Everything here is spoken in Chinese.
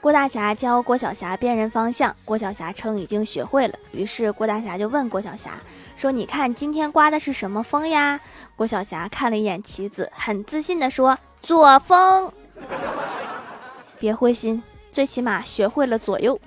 郭大侠教郭小霞辨认方向，郭小霞称已经学会了。于是郭大侠就问郭小霞说：“你看今天刮的是什么风呀？”郭小霞看了一眼棋子，很自信地说：“左风。”别灰心，最起码学会了左右。